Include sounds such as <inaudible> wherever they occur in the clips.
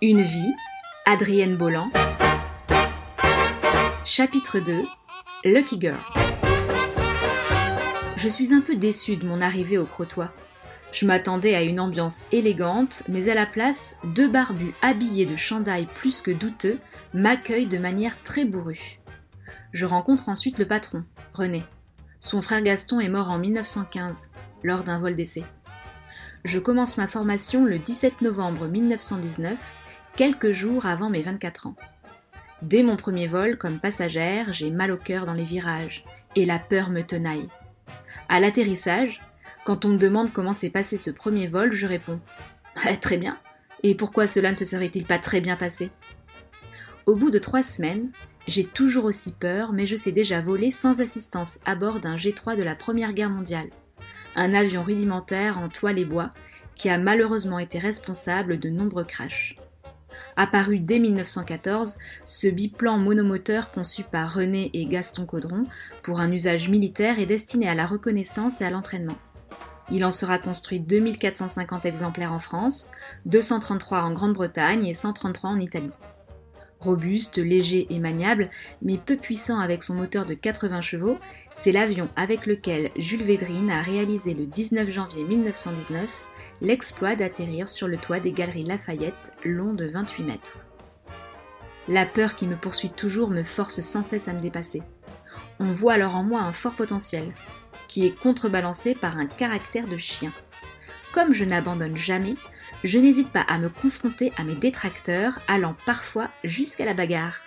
Une vie, Adrienne Bolland. Chapitre 2 Lucky Girl. Je suis un peu déçue de mon arrivée au Crotoy. Je m'attendais à une ambiance élégante, mais à la place, deux barbus habillés de chandail plus que douteux m'accueillent de manière très bourrue. Je rencontre ensuite le patron, René. Son frère Gaston est mort en 1915, lors d'un vol d'essai. Je commence ma formation le 17 novembre 1919, quelques jours avant mes 24 ans. Dès mon premier vol comme passagère, j'ai mal au cœur dans les virages, et la peur me tenaille. À l'atterrissage, quand on me demande comment s'est passé ce premier vol, je réponds Très bien. Et pourquoi cela ne se serait-il pas très bien passé? Au bout de trois semaines, j'ai toujours aussi peur, mais je sais déjà voler sans assistance à bord d'un G3 de la Première Guerre mondiale, un avion rudimentaire en toile et bois qui a malheureusement été responsable de nombreux crashs. Apparu dès 1914, ce biplan monomoteur conçu par René et Gaston Caudron pour un usage militaire est destiné à la reconnaissance et à l'entraînement. Il en sera construit 2450 exemplaires en France, 233 en Grande-Bretagne et 133 en Italie. Robuste, léger et maniable, mais peu puissant avec son moteur de 80 chevaux, c'est l'avion avec lequel Jules Védrine a réalisé le 19 janvier 1919 l'exploit d'atterrir sur le toit des galeries Lafayette, long de 28 mètres. La peur qui me poursuit toujours me force sans cesse à me dépasser. On voit alors en moi un fort potentiel, qui est contrebalancé par un caractère de chien. Comme je n'abandonne jamais, je n'hésite pas à me confronter à mes détracteurs, allant parfois jusqu'à la bagarre.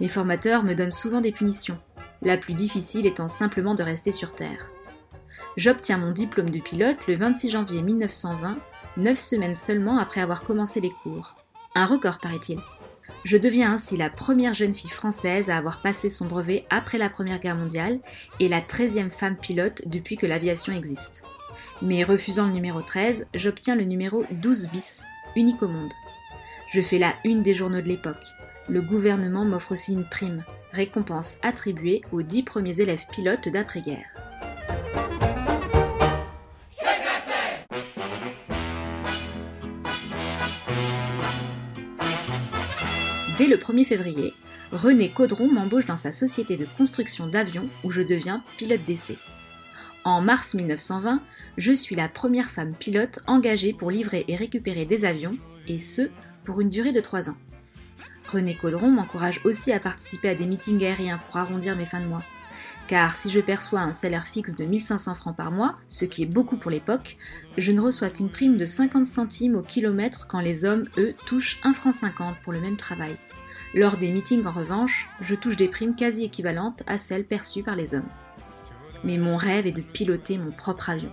Mes formateurs me donnent souvent des punitions, la plus difficile étant simplement de rester sur Terre. J'obtiens mon diplôme de pilote le 26 janvier 1920, neuf semaines seulement après avoir commencé les cours. Un record, paraît-il. Je deviens ainsi la première jeune fille française à avoir passé son brevet après la Première Guerre mondiale et la 13e femme pilote depuis que l'aviation existe. Mais refusant le numéro 13, j'obtiens le numéro 12 bis, unique au monde. Je fais la une des journaux de l'époque. Le gouvernement m'offre aussi une prime, récompense attribuée aux 10 premiers élèves pilotes d'après-guerre. Dès le 1er février, René Caudron m'embauche dans sa société de construction d'avions où je deviens pilote d'essai. En mars 1920, je suis la première femme pilote engagée pour livrer et récupérer des avions, et ce, pour une durée de 3 ans. René Caudron m'encourage aussi à participer à des meetings aériens pour arrondir mes fins de mois. Car si je perçois un salaire fixe de 1500 francs par mois, ce qui est beaucoup pour l'époque, je ne reçois qu'une prime de 50 centimes au kilomètre quand les hommes, eux, touchent 1 franc 50 pour le même travail. Lors des meetings, en revanche, je touche des primes quasi équivalentes à celles perçues par les hommes. Mais mon rêve est de piloter mon propre avion.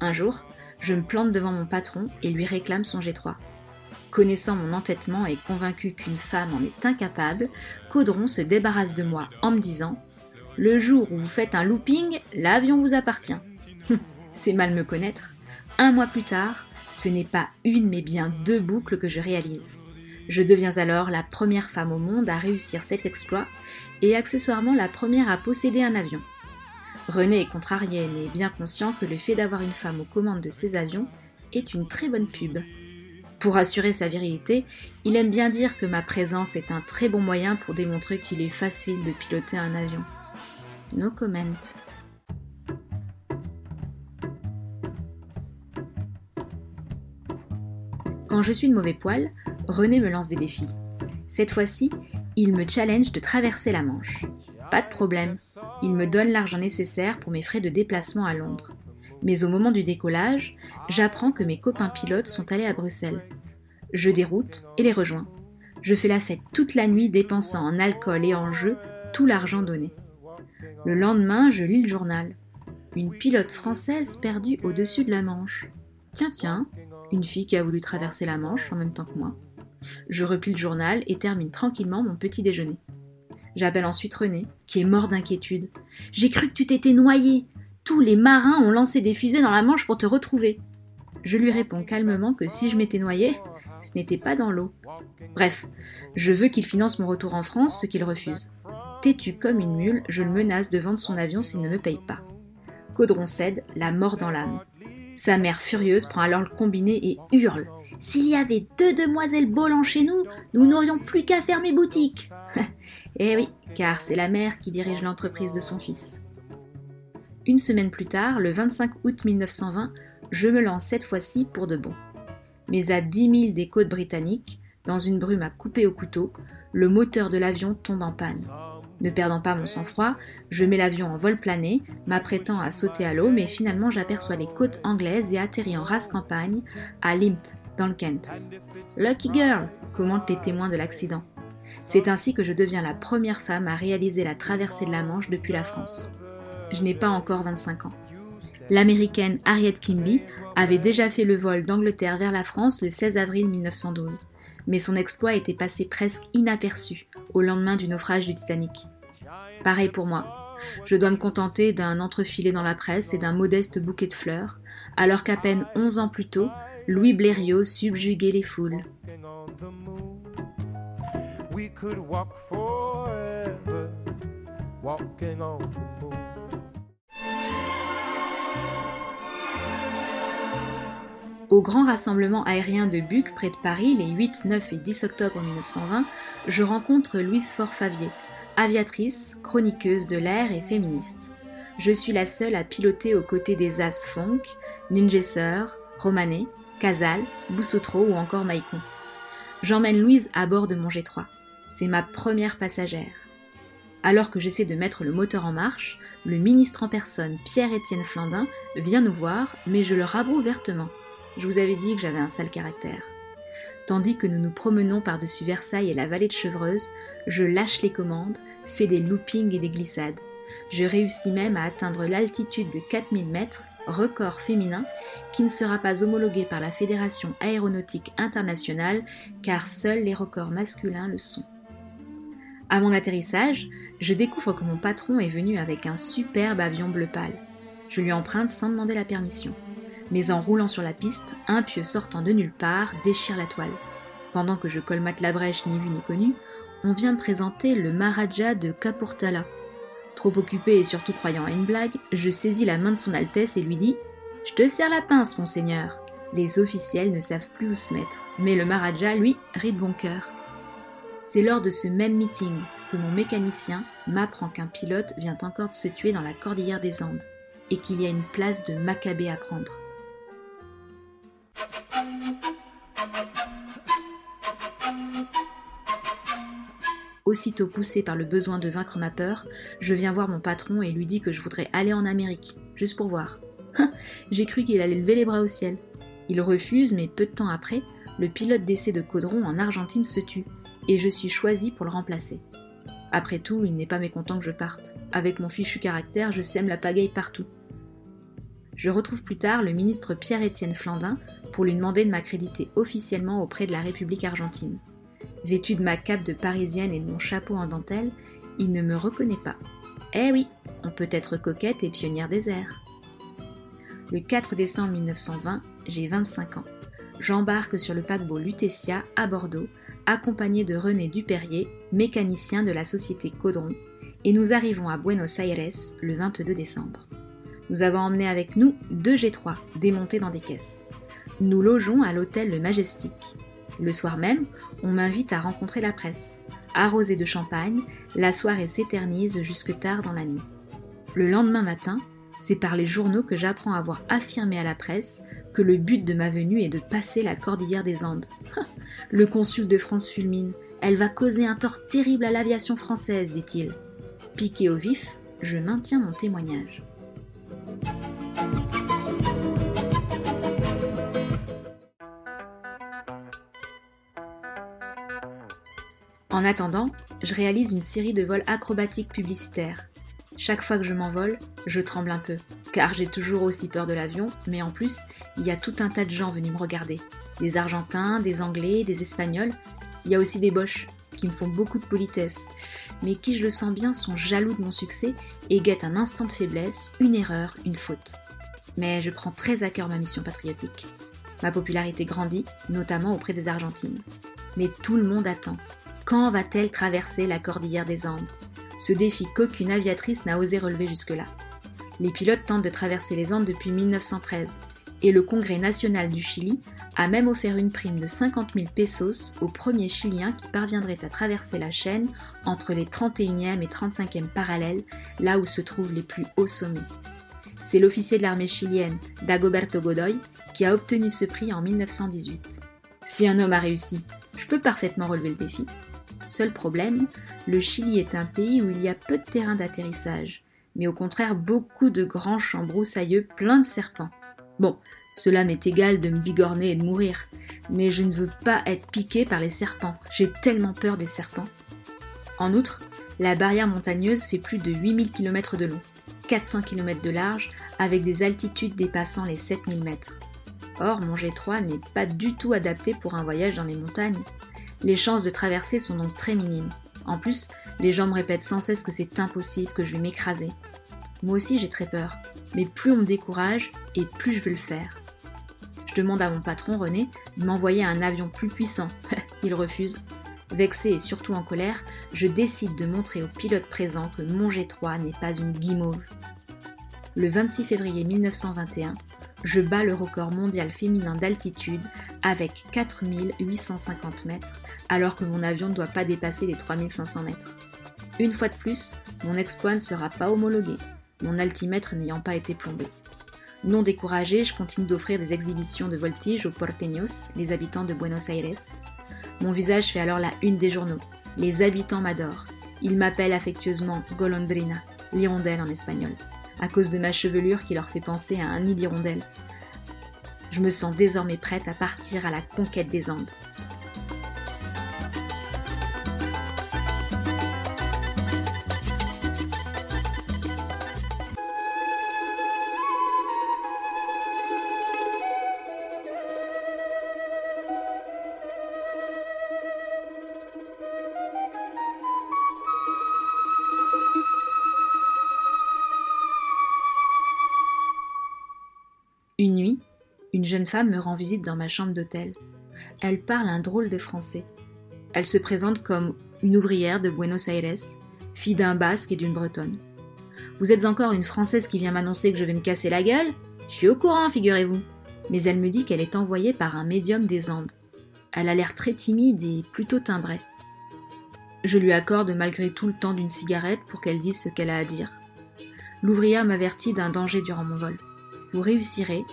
Un jour, je me plante devant mon patron et lui réclame son G3. Connaissant mon entêtement et convaincu qu'une femme en est incapable, Caudron se débarrasse de moi en me disant Le jour où vous faites un looping, l'avion vous appartient. <laughs> C'est mal me connaître. Un mois plus tard, ce n'est pas une mais bien deux boucles que je réalise. Je deviens alors la première femme au monde à réussir cet exploit et accessoirement la première à posséder un avion. René est contrarié mais bien conscient que le fait d'avoir une femme aux commandes de ses avions est une très bonne pub. Pour assurer sa virilité, il aime bien dire que ma présence est un très bon moyen pour démontrer qu'il est facile de piloter un avion. No comment. Quand je suis de mauvais poil, René me lance des défis. Cette fois-ci, il me challenge de traverser la Manche. Pas de problème, il me donne l'argent nécessaire pour mes frais de déplacement à Londres. Mais au moment du décollage, j'apprends que mes copains pilotes sont allés à Bruxelles. Je déroute et les rejoins. Je fais la fête toute la nuit dépensant en alcool et en jeux tout l'argent donné. Le lendemain, je lis le journal. Une pilote française perdue au-dessus de la Manche. Tiens, tiens, une fille qui a voulu traverser la Manche en même temps que moi. Je replie le journal et termine tranquillement mon petit déjeuner. J'appelle ensuite René, qui est mort d'inquiétude. J'ai cru que tu t'étais noyé. Tous les marins ont lancé des fusées dans la Manche pour te retrouver. Je lui réponds calmement que si je m'étais noyé, ce n'était pas dans l'eau. Bref, je veux qu'il finance mon retour en France, ce qu'il refuse. Têtu comme une mule, je le menace de vendre son avion s'il ne me paye pas. Caudron cède, la mort dans l'âme. Sa mère furieuse prend alors le combiné et hurle S'il y avait deux demoiselles Bolland chez nous, nous n'aurions plus qu'à fermer boutique. <laughs> eh oui, car c'est la mère qui dirige l'entreprise de son fils. Une semaine plus tard, le 25 août 1920, je me lance cette fois-ci pour de bon. Mais à 10 000 des côtes britanniques, dans une brume à couper au couteau, le moteur de l'avion tombe en panne. Ne perdant pas mon sang-froid, je mets l'avion en vol plané, m'apprêtant à sauter à l'eau, mais finalement j'aperçois les côtes anglaises et atterris en race campagne, à Limpt, dans le Kent. Lucky girl commentent les témoins de l'accident. C'est ainsi que je deviens la première femme à réaliser la traversée de la Manche depuis la France. Je n'ai pas encore 25 ans. L'américaine Harriet Kimby avait déjà fait le vol d'Angleterre vers la France le 16 avril 1912, mais son exploit était passé presque inaperçu au lendemain du naufrage du Titanic. Pareil pour moi. Je dois me contenter d'un entrefilet dans la presse et d'un modeste bouquet de fleurs, alors qu'à peine 11 ans plus tôt, Louis Blériot subjuguait les foules. Au grand rassemblement aérien de Buc près de Paris les 8, 9 et 10 octobre 1920, je rencontre Louise Forfavier, aviatrice, chroniqueuse de l'air et féministe. Je suis la seule à piloter aux côtés des as Funk, Nungesser, Romanet, Casal, Boussotro ou encore Maïcon. J'emmène Louise à bord de mon G3. C'est ma première passagère. Alors que j'essaie de mettre le moteur en marche, le ministre en personne, Pierre-Étienne Flandin, vient nous voir, mais je le rabroue vertement. Je vous avais dit que j'avais un sale caractère. Tandis que nous nous promenons par-dessus Versailles et la vallée de Chevreuse, je lâche les commandes, fais des loopings et des glissades. Je réussis même à atteindre l'altitude de 4000 mètres, record féminin, qui ne sera pas homologué par la Fédération aéronautique internationale, car seuls les records masculins le sont. À mon atterrissage, je découvre que mon patron est venu avec un superbe avion bleu pâle. Je lui emprunte sans demander la permission mais en roulant sur la piste, un pieu sortant de nulle part déchire la toile. Pendant que je colmate la brèche ni vu ni connu, on vient me présenter le Maharaja de Kapurtala. Trop occupé et surtout croyant à une blague, je saisis la main de son Altesse et lui dis Je te sers la pince, monseigneur. Les officiels ne savent plus où se mettre, mais le Maharaja, lui, rit de bon cœur. C'est lors de ce même meeting que mon mécanicien m'apprend qu'un pilote vient encore de se tuer dans la cordillère des Andes et qu'il y a une place de Maccabée à prendre. Aussitôt poussé par le besoin de vaincre ma peur, je viens voir mon patron et lui dis que je voudrais aller en Amérique, juste pour voir. <laughs> J'ai cru qu'il allait lever les bras au ciel. Il refuse, mais peu de temps après, le pilote d'essai de Caudron en Argentine se tue, et je suis choisi pour le remplacer. Après tout, il n'est pas mécontent que je parte. Avec mon fichu caractère, je sème la pagaille partout. Je retrouve plus tard le ministre Pierre-Étienne Flandin pour lui demander de m'accréditer officiellement auprès de la République argentine. Vêtu de ma cape de parisienne et de mon chapeau en dentelle, il ne me reconnaît pas. Eh oui, on peut être coquette et pionnière des airs. Le 4 décembre 1920, j'ai 25 ans. J'embarque sur le paquebot Lutetia à Bordeaux, accompagné de René Dupérier, mécanicien de la société Caudron, et nous arrivons à Buenos Aires le 22 décembre. Nous avons emmené avec nous deux G3 démontés dans des caisses. Nous logeons à l'hôtel Le Majestic. Le soir même, on m'invite à rencontrer la presse. Arrosée de champagne, la soirée s'éternise jusque tard dans la nuit. Le lendemain matin, c'est par les journaux que j'apprends à avoir affirmé à la presse que le but de ma venue est de passer la cordillère des Andes. <laughs> le consul de France fulmine. Elle va causer un tort terrible à l'aviation française, dit-il. Piqué au vif, je maintiens mon témoignage. En attendant, je réalise une série de vols acrobatiques publicitaires. Chaque fois que je m'envole, je tremble un peu, car j'ai toujours aussi peur de l'avion, mais en plus, il y a tout un tas de gens venus me regarder. Des Argentins, des Anglais, des Espagnols. Il y a aussi des Boches, qui me font beaucoup de politesse, mais qui, je le sens bien, sont jaloux de mon succès et guettent un instant de faiblesse, une erreur, une faute. Mais je prends très à cœur ma mission patriotique. Ma popularité grandit, notamment auprès des Argentines. Mais tout le monde attend. Quand va-t-elle traverser la cordillère des Andes? Ce défi qu'aucune aviatrice n'a osé relever jusque-là. Les pilotes tentent de traverser les Andes depuis 1913. Et le Congrès national du Chili a même offert une prime de 50 000 pesos aux premiers Chiliens qui parviendraient à traverser la chaîne entre les 31e et 35e parallèles, là où se trouvent les plus hauts sommets. C'est l'officier de l'armée chilienne, Dagoberto Godoy, qui a obtenu ce prix en 1918. Si un homme a réussi, je peux parfaitement relever le défi. Seul problème, le Chili est un pays où il y a peu de terrain d'atterrissage, mais au contraire beaucoup de grands champs broussailleux pleins de serpents. Bon, cela m'est égal de me bigorner et de mourir, mais je ne veux pas être piqué par les serpents, j'ai tellement peur des serpents. En outre, la barrière montagneuse fait plus de 8000 km de long, 400 km de large, avec des altitudes dépassant les 7000 mètres. Or, mon G3 n'est pas du tout adapté pour un voyage dans les montagnes. Les chances de traverser sont donc très minimes. En plus, les gens me répètent sans cesse que c'est impossible, que je vais m'écraser. Moi aussi j'ai très peur, mais plus on me décourage et plus je veux le faire. Je demande à mon patron René de m'envoyer un avion plus puissant. <laughs> Il refuse. Vexé et surtout en colère, je décide de montrer aux pilotes présents que mon G3 n'est pas une guimauve. Le 26 février 1921, je bats le record mondial féminin d'altitude avec 4850 mètres, alors que mon avion ne doit pas dépasser les 3500 mètres. Une fois de plus, mon exploit ne sera pas homologué, mon altimètre n'ayant pas été plombé. Non découragé, je continue d'offrir des exhibitions de voltige aux porteños, les habitants de Buenos Aires. Mon visage fait alors la une des journaux. Les habitants m'adorent. Ils m'appellent affectueusement Golondrina, l'hirondelle en espagnol, à cause de ma chevelure qui leur fait penser à un nid d'hirondelle. Je me sens désormais prête à partir à la conquête des Andes. Une nuit, une jeune femme me rend visite dans ma chambre d'hôtel. Elle parle un drôle de français. Elle se présente comme une ouvrière de Buenos Aires, fille d'un basque et d'une bretonne. Vous êtes encore une française qui vient m'annoncer que je vais me casser la gueule? Je suis au courant, figurez-vous. Mais elle me dit qu'elle est envoyée par un médium des Andes. Elle a l'air très timide et plutôt timbrée. Je lui accorde malgré tout le temps d'une cigarette pour qu'elle dise ce qu'elle a à dire. L'ouvrière m'avertit d'un danger durant mon vol. Vous réussirez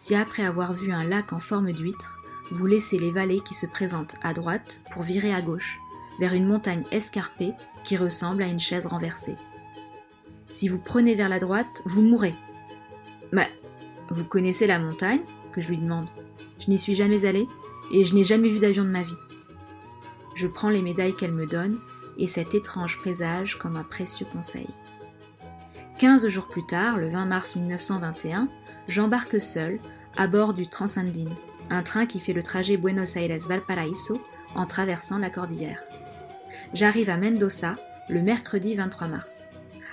si après avoir vu un lac en forme d'huître, vous laissez les vallées qui se présentent à droite pour virer à gauche, vers une montagne escarpée qui ressemble à une chaise renversée. Si vous prenez vers la droite, vous mourrez. Mais vous connaissez la montagne que je lui demande. Je n'y suis jamais allée et je n'ai jamais vu d'avion de ma vie. Je prends les médailles qu'elle me donne et cet étrange présage comme un précieux conseil. Quinze jours plus tard, le 20 mars 1921, j'embarque seul à bord du Transandine, un train qui fait le trajet Buenos Aires-Valparaíso en traversant la cordillère. J'arrive à Mendoza le mercredi 23 mars.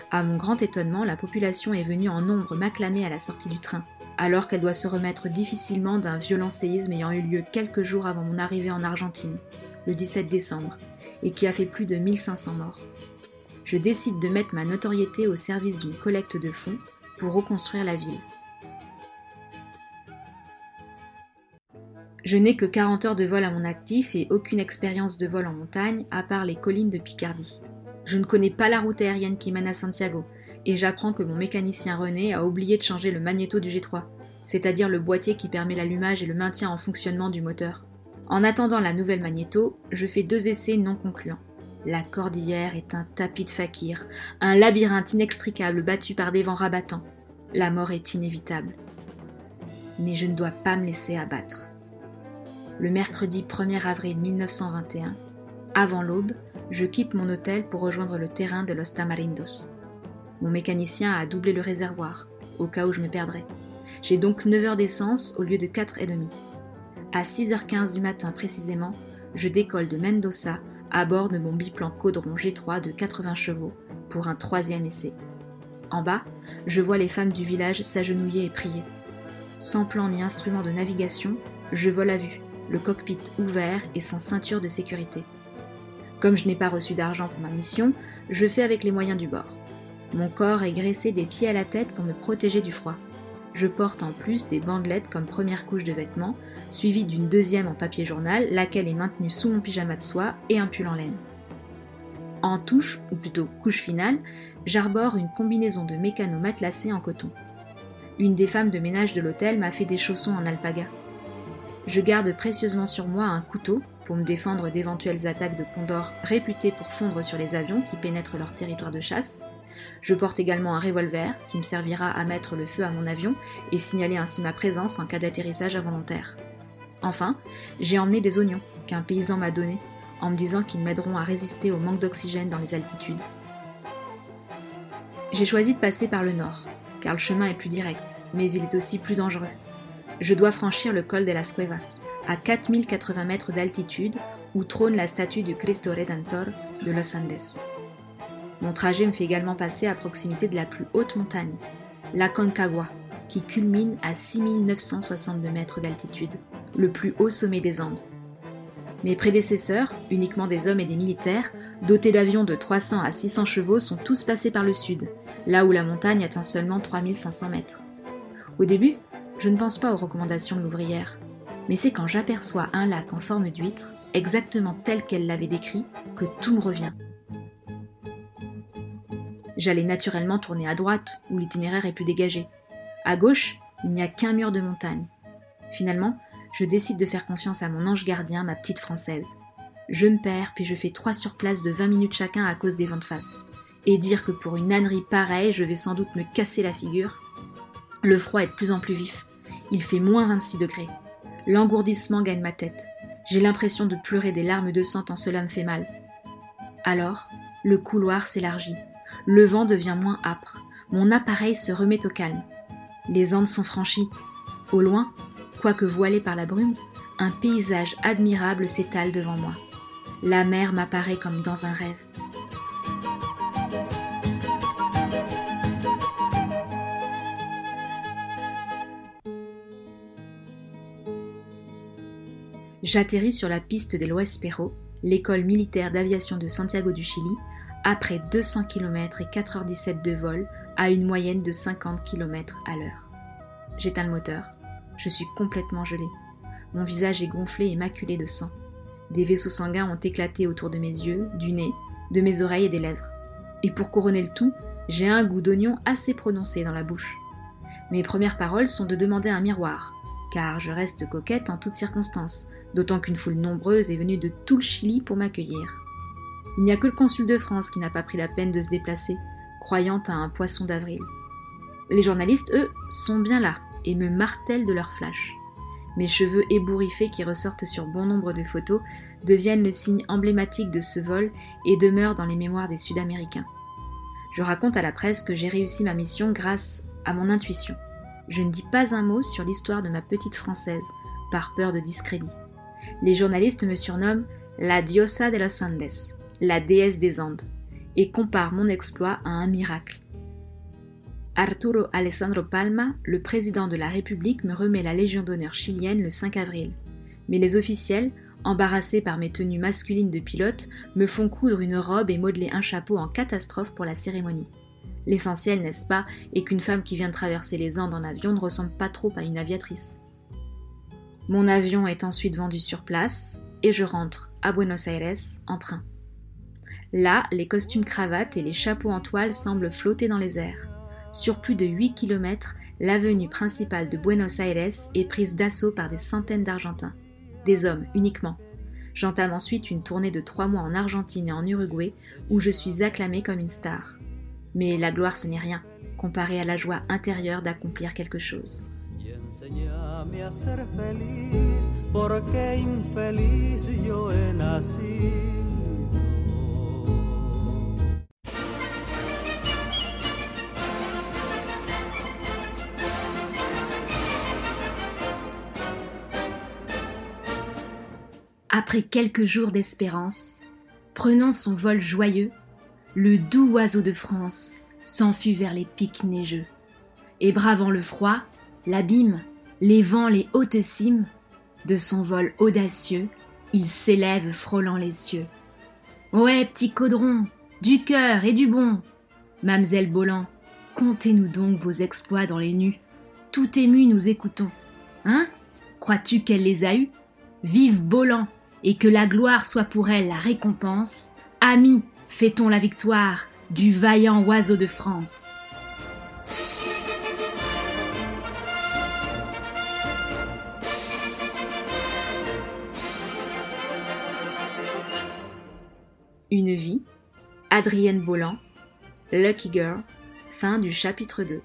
À mon grand étonnement, la population est venue en nombre m'acclamer à la sortie du train, alors qu'elle doit se remettre difficilement d'un violent séisme ayant eu lieu quelques jours avant mon arrivée en Argentine, le 17 décembre, et qui a fait plus de 1500 morts. Je décide de mettre ma notoriété au service d'une collecte de fonds pour reconstruire la ville. Je n'ai que 40 heures de vol à mon actif et aucune expérience de vol en montagne à part les collines de Picardie. Je ne connais pas la route aérienne qui mène à Santiago et j'apprends que mon mécanicien René a oublié de changer le magnéto du G3, c'est-à-dire le boîtier qui permet l'allumage et le maintien en fonctionnement du moteur. En attendant la nouvelle magnéto, je fais deux essais non concluants. La cordillère est un tapis de fakir, un labyrinthe inextricable battu par des vents rabattants. La mort est inévitable. Mais je ne dois pas me laisser abattre. Le mercredi 1er avril 1921, avant l'aube, je quitte mon hôtel pour rejoindre le terrain de Los Tamarindos. Mon mécanicien a doublé le réservoir, au cas où je me perdrais. J'ai donc 9 heures d'essence au lieu de 4 et demi. À 6h15 du matin précisément, je décolle de Mendoza à bord de mon biplan Caudron G3 de 80 chevaux pour un troisième essai. En bas, je vois les femmes du village s'agenouiller et prier. Sans plan ni instrument de navigation, je vole à vue, le cockpit ouvert et sans ceinture de sécurité. Comme je n'ai pas reçu d'argent pour ma mission, je fais avec les moyens du bord. Mon corps est graissé des pieds à la tête pour me protéger du froid. Je porte en plus des bandelettes comme première couche de vêtements, suivie d'une deuxième en papier journal, laquelle est maintenue sous mon pyjama de soie et un pull en laine. En touche, ou plutôt couche finale, j'arbore une combinaison de mécano matelassé en coton. Une des femmes de ménage de l'hôtel m'a fait des chaussons en alpaga. Je garde précieusement sur moi un couteau pour me défendre d'éventuelles attaques de condors réputés pour fondre sur les avions qui pénètrent leur territoire de chasse. Je porte également un revolver qui me servira à mettre le feu à mon avion et signaler ainsi ma présence en cas d'atterrissage involontaire. Enfin, j'ai emmené des oignons qu'un paysan m'a donnés en me disant qu'ils m'aideront à résister au manque d'oxygène dans les altitudes. J'ai choisi de passer par le nord, car le chemin est plus direct, mais il est aussi plus dangereux. Je dois franchir le col de las Cuevas, à 4080 mètres d'altitude, où trône la statue du Cristo Redentor de Los Andes. Mon trajet me fait également passer à proximité de la plus haute montagne, la Concagua, qui culmine à 6962 mètres d'altitude, le plus haut sommet des Andes. Mes prédécesseurs, uniquement des hommes et des militaires, dotés d'avions de 300 à 600 chevaux, sont tous passés par le sud, là où la montagne atteint seulement 3500 mètres. Au début, je ne pense pas aux recommandations de l'ouvrière, mais c'est quand j'aperçois un lac en forme d'huître, exactement tel qu'elle l'avait décrit, que tout me revient. J'allais naturellement tourner à droite, où l'itinéraire est plus dégagé. À gauche, il n'y a qu'un mur de montagne. Finalement, je décide de faire confiance à mon ange gardien, ma petite française. Je me perds, puis je fais trois surplaces de 20 minutes chacun à cause des vents de face. Et dire que pour une ânerie pareille, je vais sans doute me casser la figure. Le froid est de plus en plus vif. Il fait moins 26 degrés. L'engourdissement gagne ma tête. J'ai l'impression de pleurer des larmes de sang tant cela me fait mal. Alors, le couloir s'élargit. Le vent devient moins âpre. Mon appareil se remet au calme. Les Andes sont franchies. Au loin, quoique voilé par la brume, un paysage admirable s'étale devant moi. La mer m'apparaît comme dans un rêve. J'atterris sur la piste des Espero, l'école militaire d'aviation de Santiago du Chili, après 200 km et 4h17 de vol à une moyenne de 50 km à l'heure. J'éteins le moteur. Je suis complètement gelé. Mon visage est gonflé et maculé de sang. Des vaisseaux sanguins ont éclaté autour de mes yeux, du nez, de mes oreilles et des lèvres. Et pour couronner le tout, j'ai un goût d'oignon assez prononcé dans la bouche. Mes premières paroles sont de demander un miroir, car je reste coquette en toutes circonstances, d'autant qu'une foule nombreuse est venue de tout le Chili pour m'accueillir. Il n'y a que le consul de France qui n'a pas pris la peine de se déplacer, croyant à un poisson d'avril. Les journalistes, eux, sont bien là et me martèlent de leurs flashs. Mes cheveux ébouriffés qui ressortent sur bon nombre de photos deviennent le signe emblématique de ce vol et demeurent dans les mémoires des Sud-Américains. Je raconte à la presse que j'ai réussi ma mission grâce à mon intuition. Je ne dis pas un mot sur l'histoire de ma petite française, par peur de discrédit. Les journalistes me surnomment la diosa de los Andes, la déesse des Andes, et comparent mon exploit à un miracle. Arturo Alessandro Palma, le président de la République, me remet la Légion d'honneur chilienne le 5 avril. Mais les officiels, embarrassés par mes tenues masculines de pilote, me font coudre une robe et modeler un chapeau en catastrophe pour la cérémonie. L'essentiel, n'est-ce pas, est qu'une femme qui vient de traverser les Andes en avion ne ressemble pas trop à une aviatrice. Mon avion est ensuite vendu sur place et je rentre à Buenos Aires en train. Là, les costumes cravates et les chapeaux en toile semblent flotter dans les airs. Sur plus de 8 km, l'avenue principale de Buenos Aires est prise d'assaut par des centaines d'Argentins. Des hommes uniquement. J'entame ensuite une tournée de trois mois en Argentine et en Uruguay où je suis acclamée comme une star. Mais la gloire ce n'est rien, comparé à la joie intérieure d'accomplir quelque chose. Après quelques jours d'espérance, prenant son vol joyeux, le doux oiseau de France s'enfuit vers les pics neigeux. Et bravant le froid, l'abîme, les vents, les hautes cimes, de son vol audacieux, il s'élève frôlant les cieux. Ouais, petit caudron, du cœur et du bon. Mamselle Bolland, contez-nous donc vos exploits dans les nues tout émus nous écoutons. Hein? Crois-tu qu'elle les a eus? Vive Bolan, et que la gloire soit pour elle la récompense. Amis, fêtons la victoire du vaillant oiseau de France. Une vie, Adrienne Bolland, Lucky Girl, fin du chapitre 2.